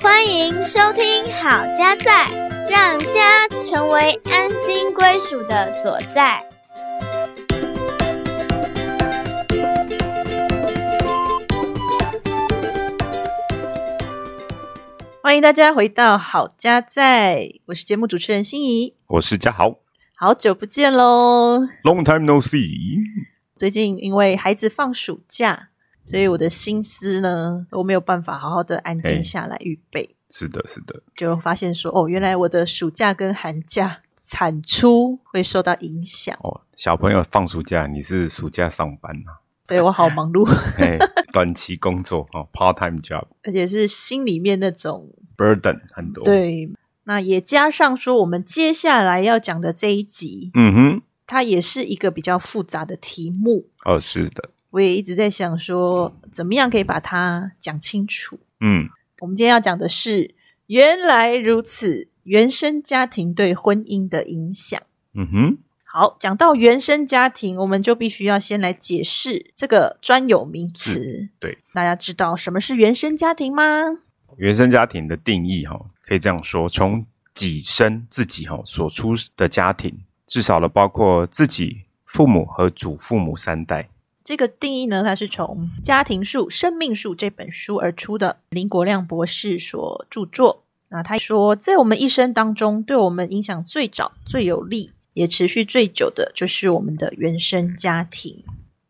欢迎收听《好家在》，让家成为安心归属的所在。欢迎大家回到好家在，我是节目主持人心怡，我是嘉豪好久不见喽！，Long time no see。最近因为孩子放暑假，所以我的心思呢都没有办法好好的安静下来预备，是的，是的，就发现说哦，原来我的暑假跟寒假产出会受到影响，哦，小朋友放暑假，你是暑假上班啊、对我好忙碌，嘿，短期工作哦，part time job 而且是心里面那种 burden 很多。，对。那也加上说，我们接下来要讲的这一集，嗯哼，它也是一个比较复杂的题目。哦，是的，我也一直在想说，怎么样可以把它讲清楚。嗯，我们今天要讲的是，原来如此，原生家庭对婚姻的影响。嗯哼，好，讲到原生家庭，我们就必须要先来解释这个专有名词。对，大家知道什么是原生家庭吗？原生家庭的定义哈、可以这样说：从己身自己哈、所出的家庭，至少了包括自己、父母和祖父母三代。这个定义呢，它是从《家庭树、生命树》这本书而出的，林国亮博士所著作。那他说，在我们一生当中，对我们影响最早、最有利，也持续最久的，就是我们的原生家庭。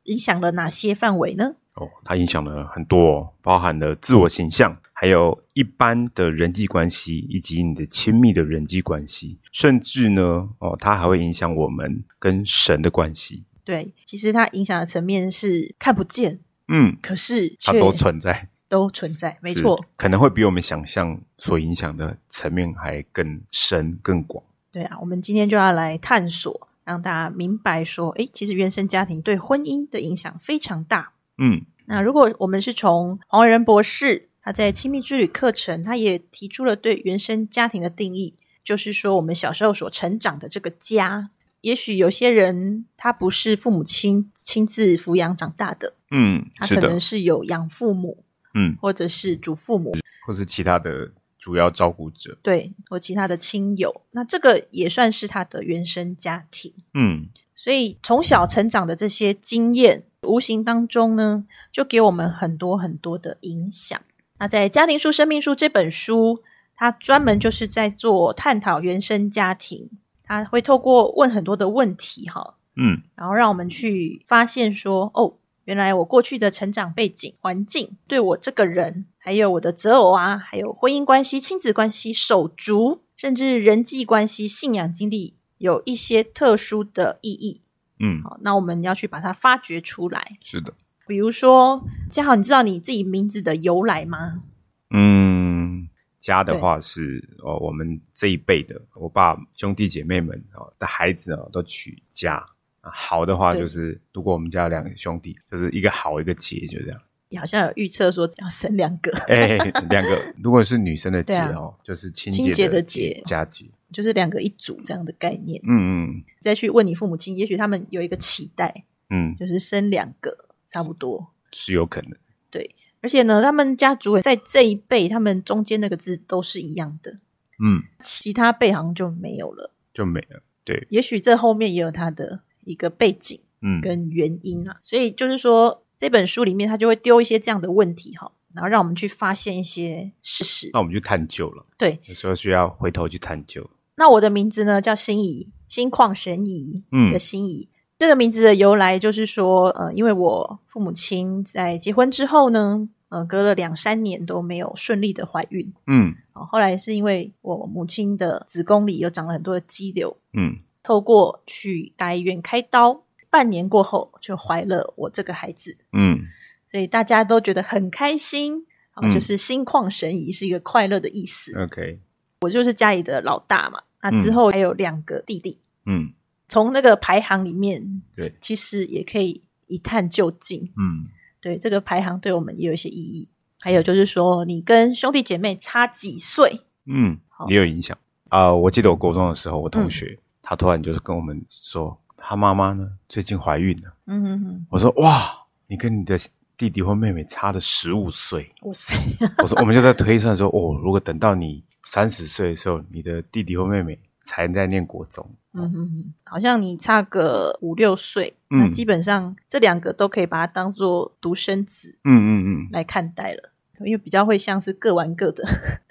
影响了哪些范围呢？哦，它影响了很多、哦，包含了自我形象，还有一般的人际关系，以及你的亲密的人际关系，甚至呢，哦，它还会影响我们跟神的关系。对，其实它影响的层面是看不见，嗯，可是它都存在，都存在，没是错。可能会比我们想象所影响的层面还更深更广。对啊，我们今天就要来探索，让大家明白说，诶，其实原生家庭对婚姻的影响非常大。嗯，那如果我们是从黄仁博士他在亲密之旅课程，他也提出了对原生家庭的定义，就是说我们小时候所成长的这个家，也许有些人他不是父母亲亲自抚养长大的，嗯，他可能，是有养父母嗯，或者是祖父母，或是其他的主要照顾者。对，或其他的亲友，那这个也算是他的原生家庭。嗯，所以从小成长的这些经验，无形当中呢，就给我们很多很多的影响。那在《家庭树、生命树》这本书，它专门就是在做探讨原生家庭，它会透过问很多的问题，哈，嗯，然后让我们去发现说，哦，原来我过去的成长背景、环境，对我这个人，还有我的择偶啊，还有婚姻关系、亲子关系、手足，甚至人际关系、信仰经历，有一些特殊的意义。嗯，好，那我们要去把它发掘出来。是的。比如说，嘉豪，你知道你自己名字的由来吗？嗯，家的话是哦，我们这一辈的，我爸兄弟姐妹们哦的孩子哦都取家。啊好的话就是，如果我们家有两个兄弟，就是一个好一个杰，就这样。你好像有预测说要生两个，哎，两个，如果是女生的杰对啊哦，就是亲亲姐的的姐家杰。就是两个一组这样的概念。嗯嗯再去问你父母亲，也许他们有一个期待，嗯，就是生两个差不多。是有可能。对而且呢，他们家族在这一辈，他们中间那个字都是一样的，嗯，其他辈好像就没有了。就没了。对，也许这后面也有他的一个背景嗯，跟原因啊。所以就是说，这本书里面他就会丢一些这样的问题哈，然后让我们去发现一些事实。那我们去探究了。对，有时候需要回头去探究。那我的名字呢叫心怡，心旷神怡嗯的心怡。这个名字的由来就是说，呃，因为我父母亲在结婚之后呢，呃，隔了两三年都没有顺利的怀孕。嗯哦，后来是因为我母亲的子宫里有长了很多的肌瘤，嗯透过去大医院开刀，半年过后就怀了我这个孩子，嗯所以大家都觉得很开心。就是心旷神怡是一个快乐的意思。，OK，我就是家里的老大嘛，那之后还有两个弟弟，嗯从那个排行里面，对其实也可以一探究竟。嗯对这个排行对我们也有一些意义。还有就是说，你跟兄弟姐妹差几岁？嗯，也有影响啊、我记得我国中的时候，我同学、他突然就是跟我们说，他妈妈呢最近怀孕了。嗯哼哼，我说哇，你跟你的弟弟或妹妹差了十五岁。哇塞，我说我们就在推算说，哦，如果等到你三十岁的时候，你的弟弟或妹妹才在念国中，嗯哼哼，好像你差个五六岁，嗯。那基本上这两个都可以把它当做独生子嗯嗯嗯，来看待了，因为比较会像是各玩各的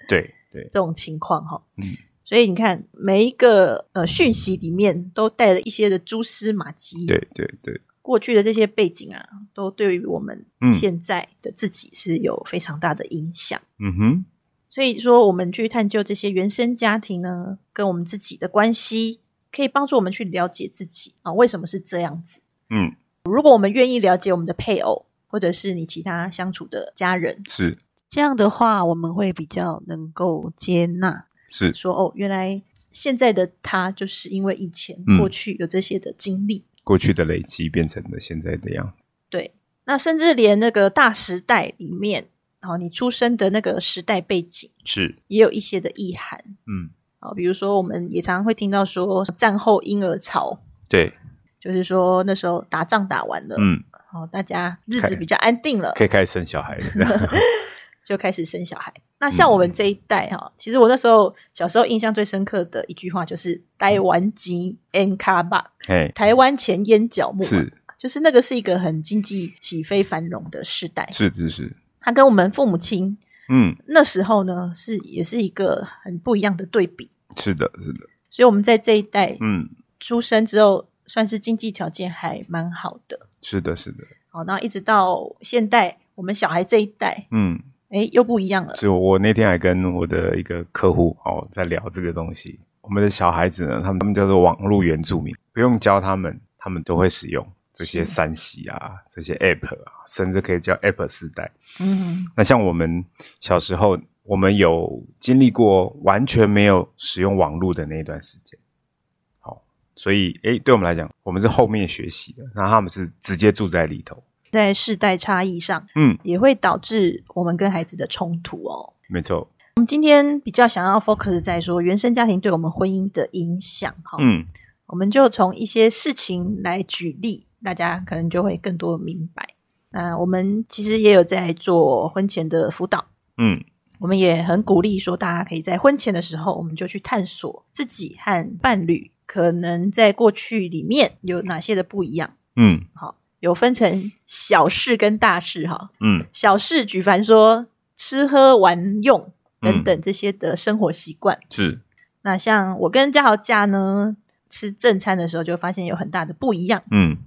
对对，这种情况哈。嗯。所以你看，每一个呃讯息里面都带了一些的蛛丝马迹，对对对，过去的这些背景啊，都对于我们嗯。现在的自己是有非常大的影响。嗯哼，所以说，我们去探究这些原生家庭呢，跟我们自己的关系，可以帮助我们去了解自己啊，为什么是这样子？嗯，如果我们愿意了解我们的配偶，或者是你其他相处的家人，是这样的话，我们会比较能够接纳，是，说哦，原来现在的他就是因为以前、嗯过去有这些的经历。过去的累积变成了现在的样子。对，那甚至连那个大时代里面，然后你出生的那个时代背景，是，也有一些的意涵。嗯，哦，比如说，我们也常常会听到说战后婴儿潮，对，就是说那时候打仗打完了，嗯，哦，大家日子比较安定了，可以开始生小孩了。就开始生小孩。那像我们这一代哈、其实我那时候小时候印象最深刻的一句话就是“台湾籍 N 卡巴”，台湾前烟角木嘛，是就是那个是一个很经济起飞繁荣的时代。是是是，它跟我们父母亲嗯，那时候呢，是也是一个很不一样的对比。是的，是的，所以我们在这一代嗯，出生之后，算是经济条件还蛮好的。是的，是的，好，那一直到现代，我们小孩这一代，嗯，哎，又不一样了。是我那天还跟我的一个客户哦在聊这个东西。我们的小孩子呢，他们他们叫做网络原住民，不用教他们，他们都会使用这些是三 C 啊，这些 App 啊，甚至可以叫 App 时代。嗯，那像我们小时候，我们有经历过完全没有使用网络的那一段时间。好，所以诶，对我们来讲，我们是后面学习的，那他们是直接住在里头。在世代差异上，嗯，也会导致我们跟孩子的冲突哦。没错。我们今天比较想要 focus 在说原生家庭对我们婚姻的影响哈，嗯，我们就从一些事情来举例，大家可能就会更多明白。那我们其实也有在做婚前的辅导，嗯，我们也很鼓励说，大家可以在婚前的时候，我们就去探索自己和伴侣可能在过去里面有哪些的不一样。嗯，好，有分成小事跟大事哈。嗯，小事举凡说吃喝玩用等等这些的生活习惯。是，那像我跟嘉豪家呢，吃正餐的时候就发现有很大的不一样。嗯，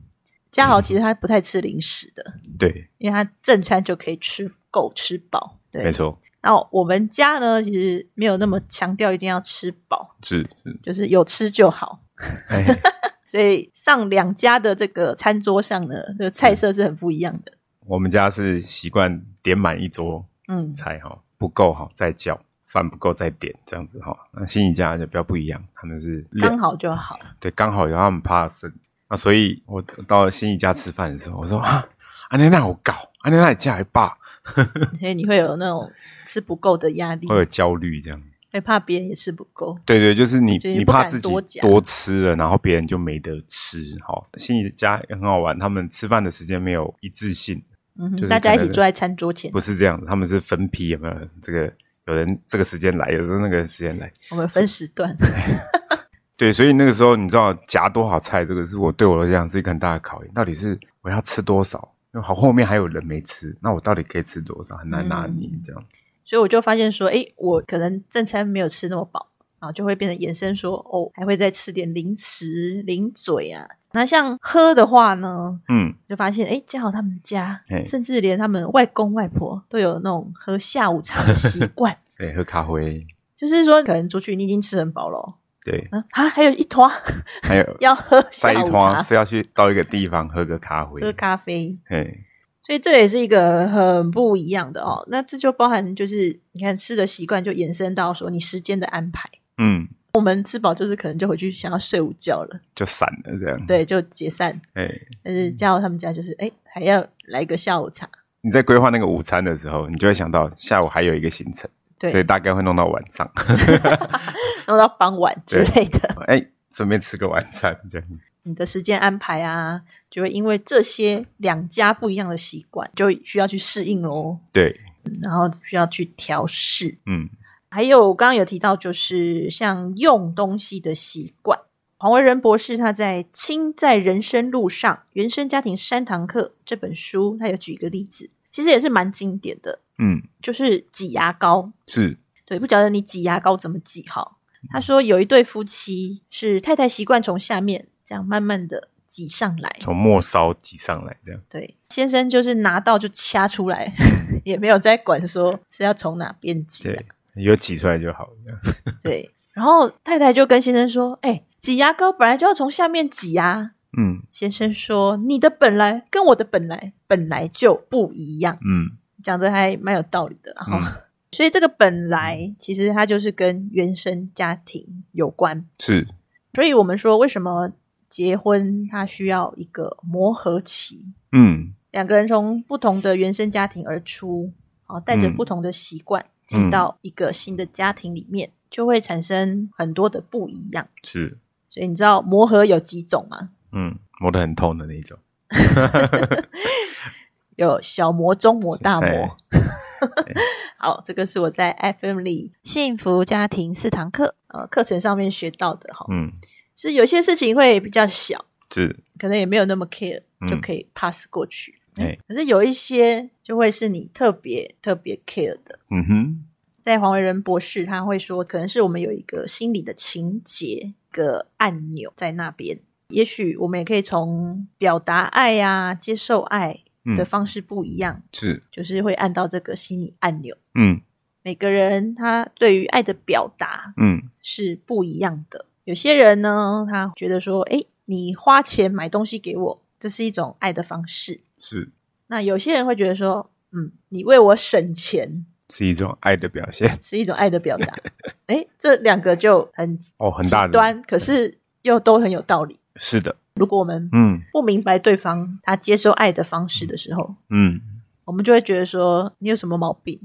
嘉豪其实他不太吃零食的，对，因为他正餐就可以吃够吃饱。对没，错，那我们家呢，其实没有那么强调一定要吃饱，是，就是有吃就好。哎，所以上两家的这个餐桌上呢，这个菜色是很不一样的。我们家是习惯点满一桌嗯，菜哈，不够哈再叫，饭不够再点这样子哈。那新一家就比较不一样，他们是刚好就好。对，刚好有他们怕剩。那所以我到了新一家吃饭的时候，我说啊，安妮娜我搞，安妮娜你家还罢，所以你会有那种吃不够的压力会，有焦虑这样。会怕别人也吃不够。对对，就是你你怕自己多吃了，然后别人就没得吃。好，新一家也很好玩，他们吃饭的时间没有一致性，嗯哼，就是大家一起坐在餐桌前，不是这样的，他们是分批，有没有？这个有人这个时间来，有时候那个时间来。我们分时段。对，所以那个时候你知道夹多少菜，这个是我对我来讲是一个很大的考验。到底是我要吃多少？因为好后面还有人没吃，那我到底可以吃多少？很难拿捏嗯这样。所以我就发现说，哎，我可能正餐没有吃那么饱，然后就会变成延伸说，哦，还会再吃点零食、零嘴啊。那像喝的话呢，嗯，就发现，哎，嘉豪他们家，甚至连他们外公外婆都有那种喝下午茶的习惯，对，喝咖啡，就是说，可能出去你已经吃很饱了哦，对，啊，啊还有一坨？还有 要喝下午茶，团是要去到一个地方喝个咖啡，喝咖啡，嘿，所以这也是一个很不一样的哦。那这就包含就是你看吃的习惯，就延伸到说你时间的安排。嗯，我们吃饱就是可能就回去想要睡午觉了，就散了这样。，对，就解散。哎，但是嘉豪他们家就是哎还要来一个下午茶，你在规划那个午餐的时候，你就会想到下午还有一个行程，所以，大概会弄到晚上。弄到傍晚之类的。哎，顺便吃个晚餐这样。你的时间安排啊，就会因为这些两家不一样的习惯，就需要去适应喽，对，然后需要去调试。嗯还有刚刚有提到，就是像用东西的习惯。黄维仁博士他在《亲在人生路上：原生家庭三堂课》这本书，他有举一个例子，其实也是蛮经典的，嗯，就是挤牙膏。是，对，不晓得你挤牙膏怎么挤好。他说有一对夫妻是太太习惯从下面这样慢慢的挤上来，从末梢挤上来这样。对，先生就是拿到就掐出来，也没有在管说是要从哪边挤、啊。对，有挤出来就好。这 样对，然后太太就跟先生说：“哎、挤牙膏本来就要从下面挤啊。嗯”先生说：“你的本来跟我的本来本来就不一样。嗯”讲的还蛮有道理的。然后，嗯所以这个本来其实它就是跟原生家庭有关。是，所以我们说，为什么结婚它需要一个磨合期？嗯两个人从不同的原生家庭而出，好，带着嗯不同的习惯进到一个新的家庭里面，就会产生很多的不一样。是，所以你知道磨合有几种吗？嗯，磨得很痛的那种。有小魔、中魔、大磨哎。好，这个是我在 FM 里幸福家庭四堂课。呃课程上面学到的哈，嗯，是有些事情会比较小，是，可能也没有那么 care，嗯。就可以 pass 过去。哎。可是有一些就会是你特别特别 care 的。嗯哼，在黄维仁博士他会说，可能是我们有一个心理的情节一个按钮在那边，也许我们也可以从表达爱呀、接受爱的嗯方式不一样，是，就是会按到这个心理按钮。嗯每个人他对于爱的表达嗯是不一样的。有些人呢，他觉得说，诶，你花钱买东西给我，这是一种爱的方式。是，那有些人会觉得说，嗯，你为我省钱是一种爱的表现。是一种爱的表达。哎，这两个就很哦，很大的。端，可是又都很有道理。是的，如果我们嗯不明白对方他接受爱的方式的时候，嗯，我们就会觉得说你有什么毛病。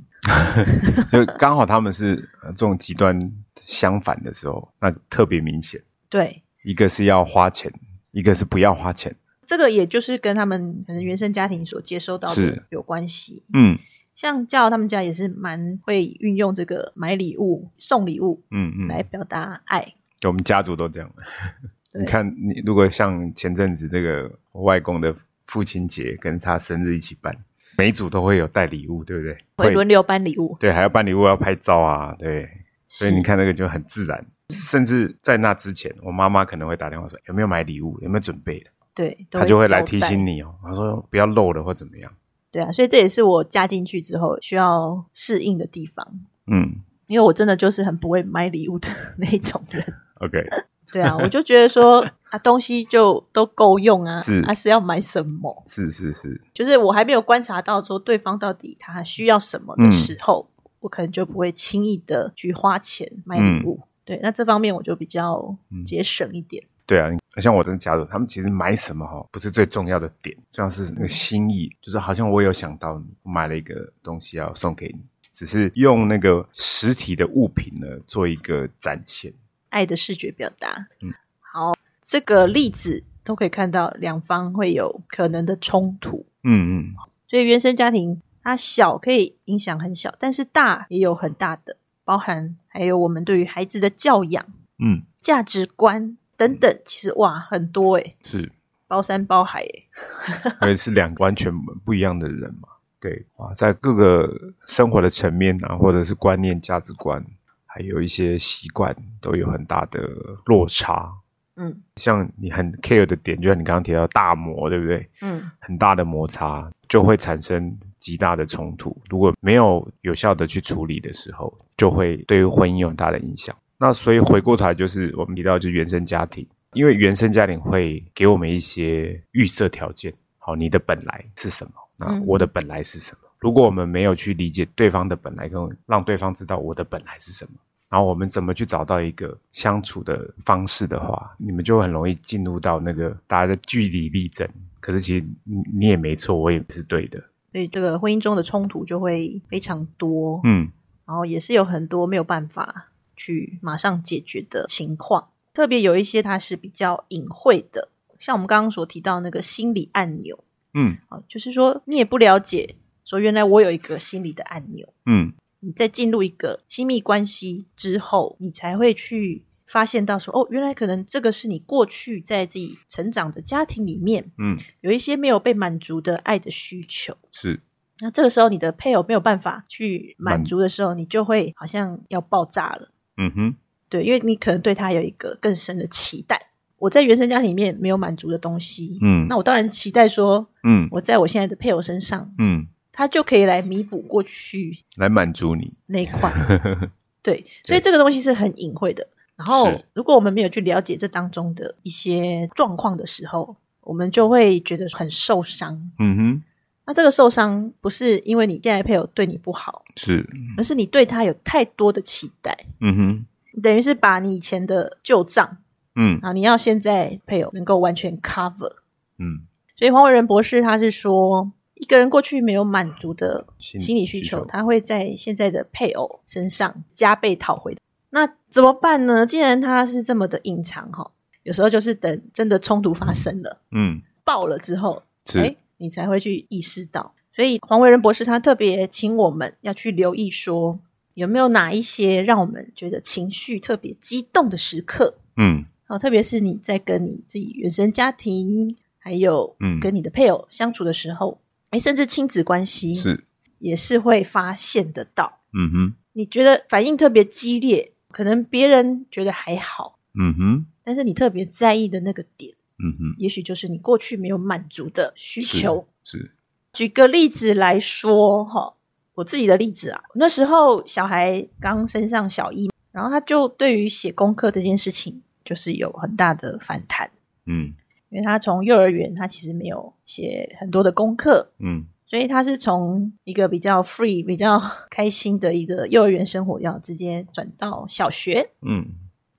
就刚好他们是呃这种极端相反的时候，那特别明显。对，一个是要花钱，一个是不要花钱。这个也就是跟他们可能原生家庭所接收到的有关系。嗯像教他们家也是蛮会运用这个买礼物、送礼物嗯嗯，来表达爱。我们家族都这样。对你看，你如果像前阵子这个我外公的父亲节跟他生日一起办，每一组都会有带礼物，对不对？会轮流搬礼物，对，还要搬礼物，要拍照啊，对。所以你看那个就很自然。甚至在那之前，我妈妈可能会打电话说有没有买礼物，有没有准备的，对，都她就会来提醒你哦。她说不要漏了或怎么样。对啊，所以这也是我加进去之后需要适应的地方，嗯因为我真的就是很不会买礼物的 那种人。，OK，对啊，我就觉得说啊，东西就都够用啊，是啊是要买什么？是是是，就是我还没有观察到说对方到底他需要什么的时候，我可能就不会轻易的去花钱买礼物。对，那这方面我就比较节省一点。对啊，你像我这个家族，他们其实买什么哈不是最重要的点，重要是那个心意，就是好像我有想到你，我买了一个东西要送给你，只是用那个实体的物品呢做一个展现。爱的视觉表达。嗯，好，这个例子都可以看到两方会有可能的冲突，嗯嗯，所以原生家庭它小可以影响很小，但是大也有很大的，包含还有我们对于孩子的教养、嗯，价值观等等，其实哇很多诶，是，包山包海诶。因为是两个完全不一样的人嘛。对，哇，在各个生活的层面啊，或者是观念、价值观，还有一些习惯，都有很大的落差。嗯像你很 care 的点，就像你刚刚提到大摩，对不对？嗯，很大的摩擦就会产生极大的冲突。如果没有有效的去处理的时候，就会对于婚姻有很大的影响。那所以回过头来，就是我们提到就是原生家庭，因为原生家庭会给我们一些预设条件。好，你的本来是什么？那嗯我的本来是什么？如果我们没有去理解对方的本来，跟让对方知道我的本来是什么，然后我们怎么去找到一个相处的方式的话，你们就很容易进入到那个大家的据理力争。可是其实你你也没错，我也是对的。所以这个婚姻中的冲突就会非常多，嗯然后也是有很多没有办法去马上解决的情况，特别有一些它是比较隐晦的，像我们刚刚所提到那个心理按钮嗯啊，就是说你也不了解，说原来我有一个心理的按钮。嗯你在进入一个亲密关系之后，你才会去发现到说，哦，原来可能这个是你过去在自己成长的家庭里面嗯，有一些没有被满足的爱的需求。是那这个时候，你的配偶没有办法去满满足的时候，你就会好像要爆炸了。嗯哼对，因为你可能对他有一个更深的期待。我在原生家庭里面没有满足的东西，嗯那我当然是期待说，嗯我在我现在的配偶身上，嗯，他就可以来弥补过去来满足你。那一块。对，所以这个东西是很隐晦的。然后，如果我们没有去了解这当中的一些状况的时候，我们就会觉得很受伤。嗯哼，那这个受伤不是因为你现在配偶对你不好，是而是你对他有太多的期待，嗯哼等于是把你以前的旧账嗯啊，你要现在配偶能够完全 cover。嗯所以黄伟仁博士他是说，一个人过去没有满足的心心理需求，他会在现在的配偶身上加倍讨回。那怎么办呢？既然他是这么的隐藏哈，有时候就是等真的冲突发生了、嗯爆了之后，是哎，你才会去意识到。所以黄伟仁博士他特别请我们要去留意说，有没有哪一些让我们觉得情绪特别激动的时刻。嗯哦，特别是你在跟你自己原生家庭，还有嗯跟你的配偶相处的时候，哎、甚至亲子关系是也是会发现得到。嗯哼你觉得反应特别激烈，可能别人觉得还好，嗯哼但是你特别在意的那个点，嗯哼也许就是你过去没有满足的需是求。是举个例子来说，哈，我自己的例子啊，那时候小孩刚升上小一，然后他就对于写功课这件事情，就是有很大的反弹。嗯因为他从幼儿园，他其实没有写很多的功课，嗯所以他是从一个比较 free、比较 开心的一个幼儿园生活，要直接转到小学。嗯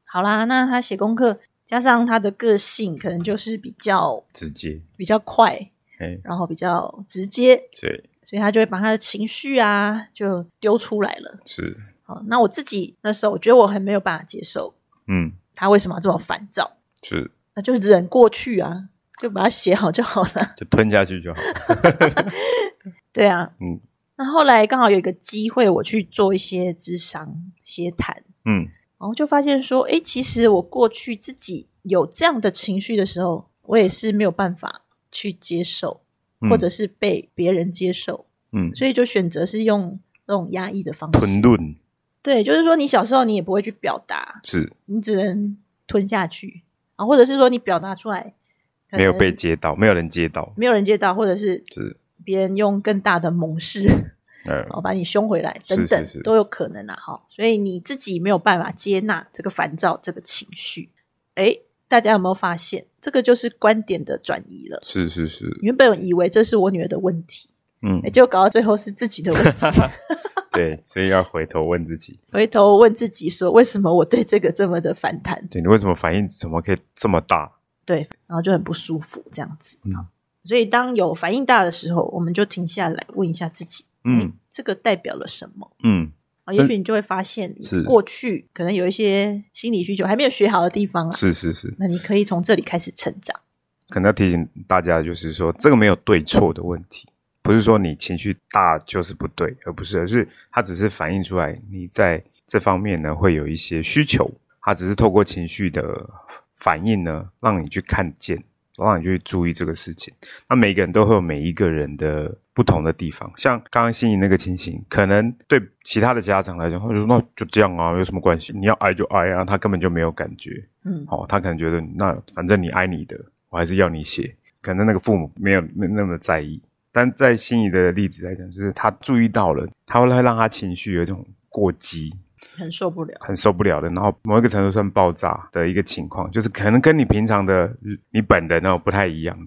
好啦，那他写功课，加上他的个性，可能就是比较直接比较快，哎然后比较直接，对所以他就会把他的情绪啊就丢出来了。是好，那我自己那时候，我觉得我很没有办法接受嗯他为什么要这么烦躁，是那就忍过去啊，就把它写好就好了。就吞下去就好。对啊，嗯那后来刚好有一个机会，我去做一些智商协谈，嗯然后就发现说，哎，其实我过去自己有这样的情绪的时候，我也是没有办法去接受，嗯或者是被别人接受，嗯所以就选择是用那种压抑的方式吞式。论对，就是说你小时候你也不会去表达，是你只能吞下去啊，或者是说你表达出来没有被接到，没有人接到，没有人接到，或者是是别人用更大的猛势。呃哦，把你凶回来，等等都有可能啊，哈，所以你自己没有办法接纳这个烦躁这个情绪，哎，大家有没有发现，这个就是观点的转移了？是是是原本以为这是我女儿的问题，嗯诶，结果搞到最后是自己的问题，对，所以要回头问自己，回头问自己说，为什么我对这个这么的反弹？对你为什么反应怎么可以这么大？对，然后就很不舒服这样子。嗯所以当有反应大的时候，我们就停下来问一下自己，嗯诶这个代表了什么？嗯啊，也许你就会发现，是过去可能有一些心理需求还没有学好的地方啊，是是是，那你可以从这里开始成长。可能要提醒大家，就是说这个没有对错的问题，不是说你情绪大就是不对，而不是，而是它只是反映出来你在这方面呢会有一些需求，它只是透过情绪的反应呢，让你去看见，让你去注意这个事情。那每个人都会有每一个人的不同的地方，像刚刚心仪那个情形，可能对其他的家长来讲，他就说那就这样啊，有什么关系？你要挨就挨啊，他根本就没有感觉。嗯，哦，他可能觉得那反正你挨你的，我还是要你写。可能那个父母没有没那么在意，但在心仪的例子来讲，就是他注意到了，他会让他情绪有一种过激，很受不了。很受不了的，然后某一个程度算爆炸的一个情况，就是可能跟你平常的你本人哦不太一样。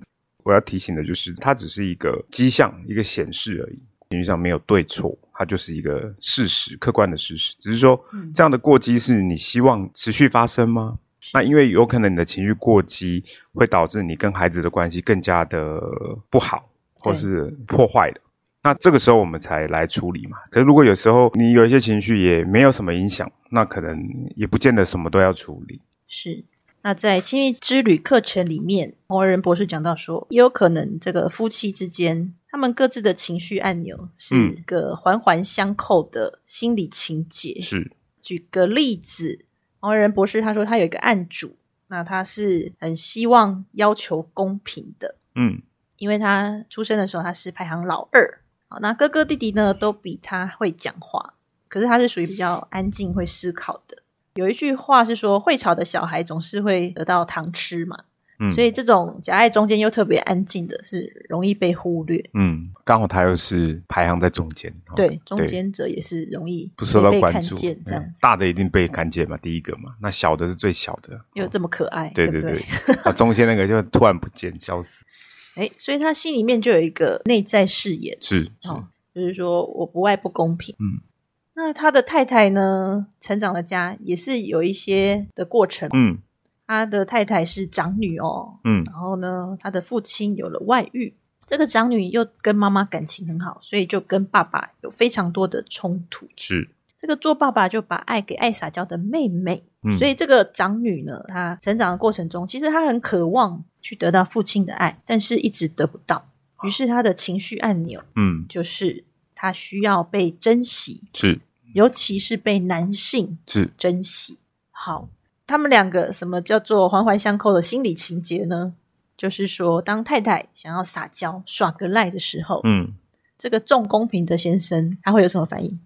我要提醒的就是，它只是一个迹象，一个显示而已，情绪上没有对错，它就是一个事实，客观的事实。只是说，这样的过激是你希望持续发生吗？那因为有可能你的情绪过激，会导致你跟孩子的关系更加的不好，或是破坏的。那这个时候我们才来处理嘛。可是如果有时候你有一些情绪也没有什么影响，那可能也不见得什么都要处理。是，那在亲密之旅课程里面，洪而仁博士讲到说，也有可能这个夫妻之间，他们各自的情绪按钮是一个环环相扣的心理情节。是，举个例子，洪而仁博士他说他有一个案主，那他是很希望要求公平的，嗯因为他出生的时候他是排行老二，好，那哥哥弟弟呢都比他会讲话，可是他是属于比较安静会思考的。有一句话是说，会吵的小孩总是会得到糖吃嘛，嗯，所以这种夹在中间又特别安静的，是容易被忽略。嗯，刚好他又是排行在中间，哦对，中间者也是容易不受到关注，这样子，大的一定被看见嘛，第一个嘛，那小的是最小的，又这么可爱，对对不对，啊，中间那个就突然不见消失，哎，所以他心里面就有一个内在誓言，是是，哦，就是说我不爱不公平。嗯，那他的太太呢，成长的家也是有一些的过程。嗯他的太太是长女哦，嗯然后呢，他的父亲有了外遇，这个长女又跟妈妈感情很好，所以就跟爸爸有非常多的冲突。是，这个做爸爸就把爱给爱撒娇的妹妹，嗯所以这个长女呢，她成长的过程中，其实她很渴望去得到父亲的爱，但是一直得不到。于是她的情绪按钮嗯就是她需要被珍惜，是尤其是被男性是，珍惜。好，他们两个什么叫做环环相扣的心理情节呢？就是说，当太太想要撒娇耍个赖的时候，嗯，这个重公平的先生他会有什么反应？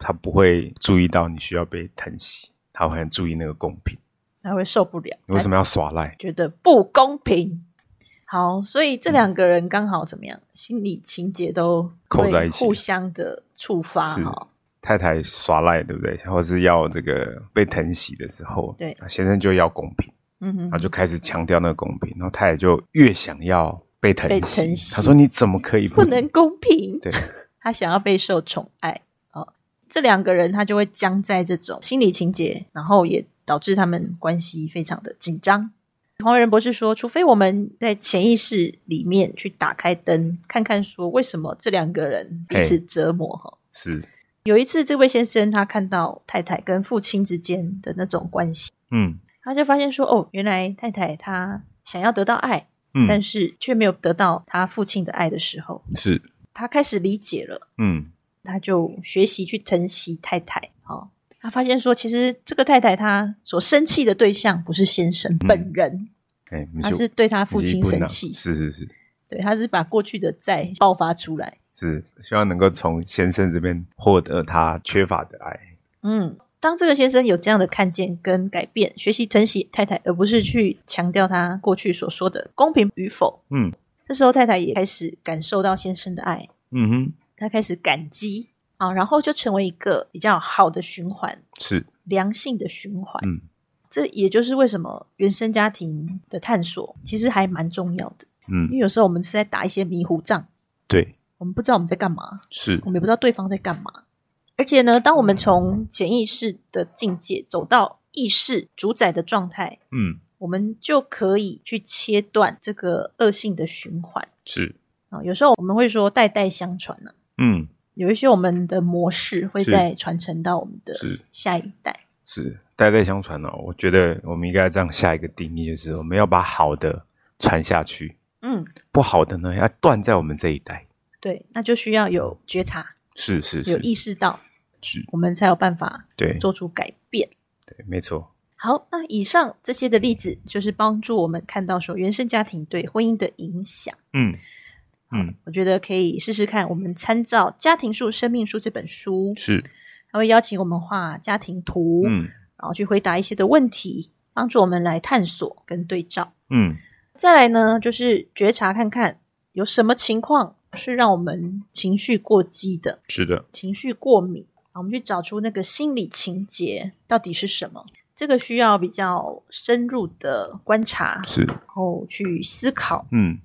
他不会注意到你需要被疼惜，他会很注意那个公平，他会受不了，你为什么要耍赖？觉得不公平。好，所以这两个人刚好怎么样？心理情节都扣在一起互相的触发是哈。太太耍赖，对不对？或是要这个被疼惜的时候，对先生就要公平，嗯哼然后就开始强调那个公平，然后太太就越想要被疼被惜。疼惜他说：“你怎么可以不能公平。对，他想要备受宠爱哦，这两个人他就会僵在这种心理情节，然后也导致他们关系非常的紧张。黄仁博士说，除非我们在潜意识里面去打开灯，看看说为什么这两个人彼此折磨哈。是，有一次，这位先生他看到太太跟父亲之间的那种关系，嗯他就发现说，哦，原来太太她想要得到爱，嗯，但是却没有得到他父亲的爱的时候，是，他开始理解了。嗯他就学习去疼惜太太。哦，他发现说，其实这个太太她所生气的对象不是先生本人，哎，他是对他父亲生气，是是是对，他是把过去的债爆发出来。是，希望能够从先生这边获得他缺乏的爱。嗯，当这个先生有这样的看见跟改变，学习疼惜太太，而不是去强调他过去所说的公平与否，嗯这时候太太也开始感受到先生的爱，嗯哼，她开始感激啊，然后就成为一个比较好的循环，是，良性的循环。嗯这也就是为什么原生家庭的探索其实还蛮重要的，嗯因嗯为，有时候我们是在打一些迷糊仗，对，我们不知道我们在干嘛，是我，们也不知道对方在干嘛。而且呢，当我们从潜意识的境界走到意识主宰的状态，嗯我们就可以去切断这个恶性的循环是，啊。有时候我们会说代代相传呢、嗯。有一些我们的模式会是。再传承到我们的下一代。是，代代相传哦。我觉得我们应该这样下一个定义，就是我们要把好的传下去，嗯，不好的呢要断在我们这一代。对，那就需要有觉察，是是。有，意识到，是，我们才有办法对。做出改变。对，没错，好，那以上这些的例子，就是帮助我们看到说原生家庭对婚姻的影响。嗯嗯，我觉得可以试试看，我们参照《家庭树、生命树》这本书，是，它会邀请我们画家庭图，嗯然后去回答一些的问题，帮助我们来探索跟对照。嗯再来呢，就是觉察看看有什么情况是让我们情绪过激的，是的，情绪过敏，啊我们去找出那个心理情节到底是什么。这个需要比较深入的观察，是，然后去思考。嗯。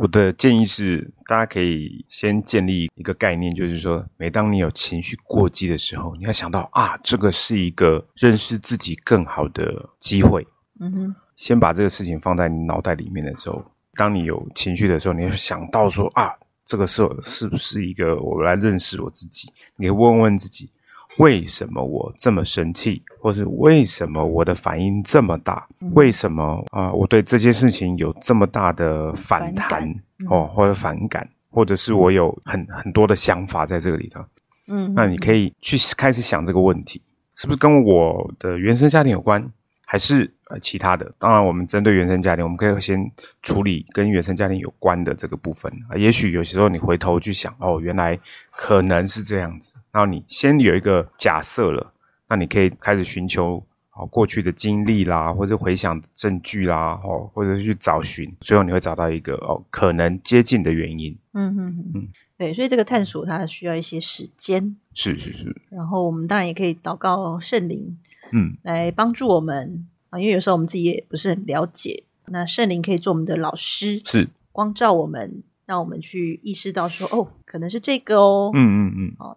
我的建议是，大家可以先建立一个概念，就是说，每当你有情绪过激的时候，你要想到啊，这个是一个认识自己更好的机会。嗯哼，先把这个事情放在你脑袋里面的时候，当你有情绪的时候，你会想到说啊，这个时候是不是一个我来认识我自己？你可以问问自己，为什么我这么生气，或是为什么我的反应这么大？为什么啊、我对这件事情有这么大的反反弹感哦，或者反感，或者是我有很很多的想法在这个里头？嗯，那你可以去开始想这个问题，是不是跟我的原生家庭有关，还是呃其他的？当然，我们针对原生家庭，我们可以先处理跟原生家庭有关的这个部分啊。也许有些时候你回头去想，哦，原来可能是这样子。然后你先有一个假设了，那你可以开始寻求哦过去的经历啦，或者回想证据啦，哦，或者是去找寻，最后你会找到一个哦可能接近的原因。嗯嗯嗯。嗯，对，所以这个探索它需要一些时间，是是是，然后我们当然也可以祷告圣灵嗯，来帮助我们啊，因为有时候我们自己也不是很了解，那圣灵可以做我们的老师，是，光照我们，让我们去意识到说，哦，可能是这个哦。嗯嗯嗯，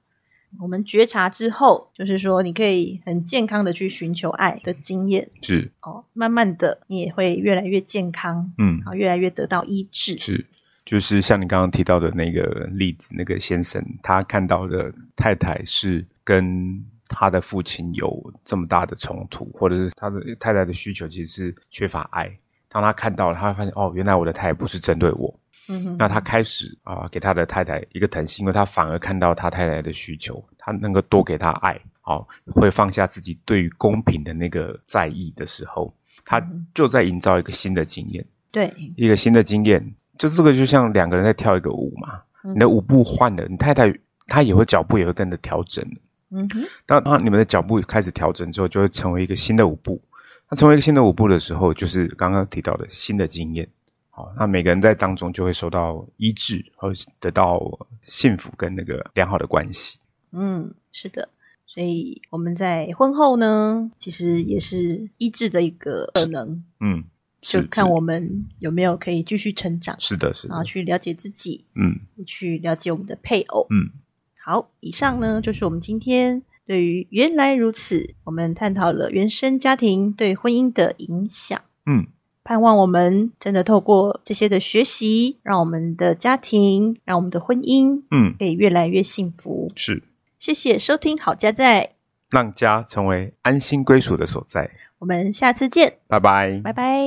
我们觉察之后，就是说，你可以很健康的去寻求爱的经验是，哦，慢慢的你也会越来越健康，嗯然。后越来越得到医治。是，就是像你刚刚提到的那个例子，那个先生他看到的太太是跟他的父亲有这么大的冲突，或者是他的太太的需求其实是缺乏爱。当他看到了，他会发现哦，原来我的太太不是针对我。嗯哼，那他开始啊、给他的太太一个疼惜，因为他反而看到他太太的需求，他能够多给他爱，好、会放下自己对于公平的那个在意的时候，他就在营造一个新的经验。对，一个新的经验，就这个就像两个人在跳一个舞嘛，你的舞步换了，你太太她也会脚步也会跟着调整。嗯哼，当当你们的脚步开始调整之后，就会成为一个新的舞步。那成为一个新的舞步的时候，就是刚刚提到的新的经验。好，那每个人在当中就会受到医治，或得到幸福跟那个良好的关系。嗯，是的。所以我们在婚后呢，其实也是医治的一个可能，嗯，就看我们有没有可以继续成长，是的，是的然后，去了解自己，嗯去了解我们的配偶。嗯，好，以上呢就是我们今天对于原来如此，我们探讨了原生家庭对婚姻的影响。嗯，盼望我们真的透过这些的学习，让我们的家庭，让我们的婚姻嗯，可以越来越幸福。是谢谢收听好家在，让家成为安心归属的所在。我们下次见，拜拜。拜拜。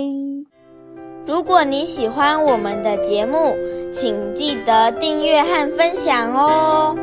如果你喜欢我们的节目，请记得订阅和分享哦。